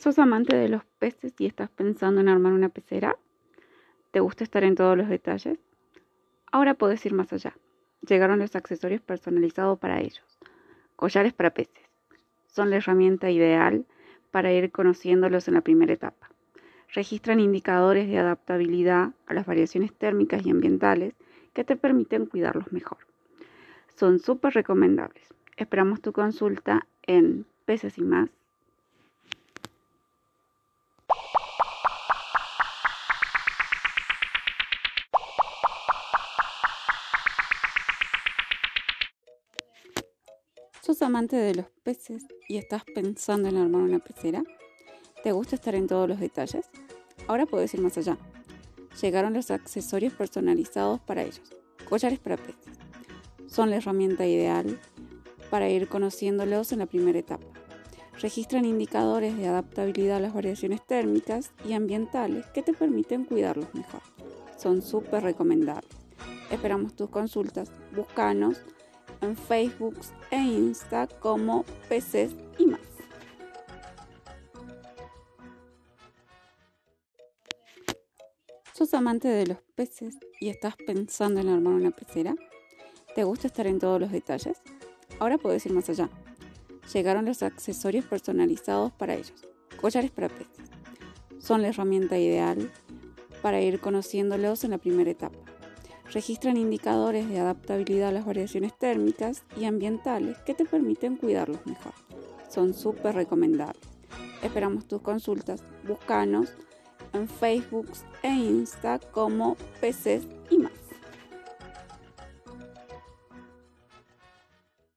¿Sos amante de los peces y estás pensando en armar una pecera? ¿Te gusta estar en todos los detalles? Ahora puedes ir más allá. Llegaron los accesorios personalizados para ellos. Collares para peces. Son la herramienta ideal para ir conociéndolos en la primera etapa. Registran indicadores de adaptabilidad a las variaciones térmicas y ambientales que te permiten cuidarlos mejor. Son súper recomendables. Esperamos tu consulta en Peces y más ¿Sos amante de los peces y estás pensando en armar una pecera? ¿Te gusta estar en todos los detalles? Ahora puedes ir más allá. Llegaron los accesorios personalizados para ellos. Collares para peces. Son la herramienta ideal para ir conociéndolos en la primera etapa. Registran indicadores de adaptabilidad a las variaciones térmicas y ambientales que te permiten cuidarlos mejor. Son súper recomendables. Esperamos tus consultas. Búscanos en Facebook e Insta como Peces y más. ¿Sos amante de los peces y estás pensando en armar una pecera? ¿Te gusta estar en todos los detalles? Ahora puedes ir más allá. Llegaron los accesorios personalizados para ellos. Collares para peces. Son la herramienta ideal para ir conociéndolos en la primera etapa registran indicadores de adaptabilidad a las variaciones térmicas y ambientales que te permiten cuidarlos mejor. Son súper recomendables. Esperamos tus consultas. Búscanos en Facebook e Insta como Peces y más.